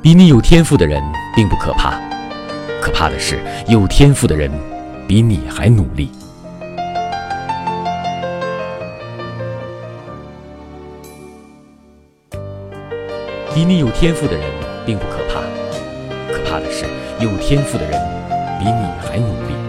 比你有天赋的人并不可怕。可怕的是有天赋的人比你还努力。比你有天赋的人并不可怕。可怕的是有天赋的人比你还努力。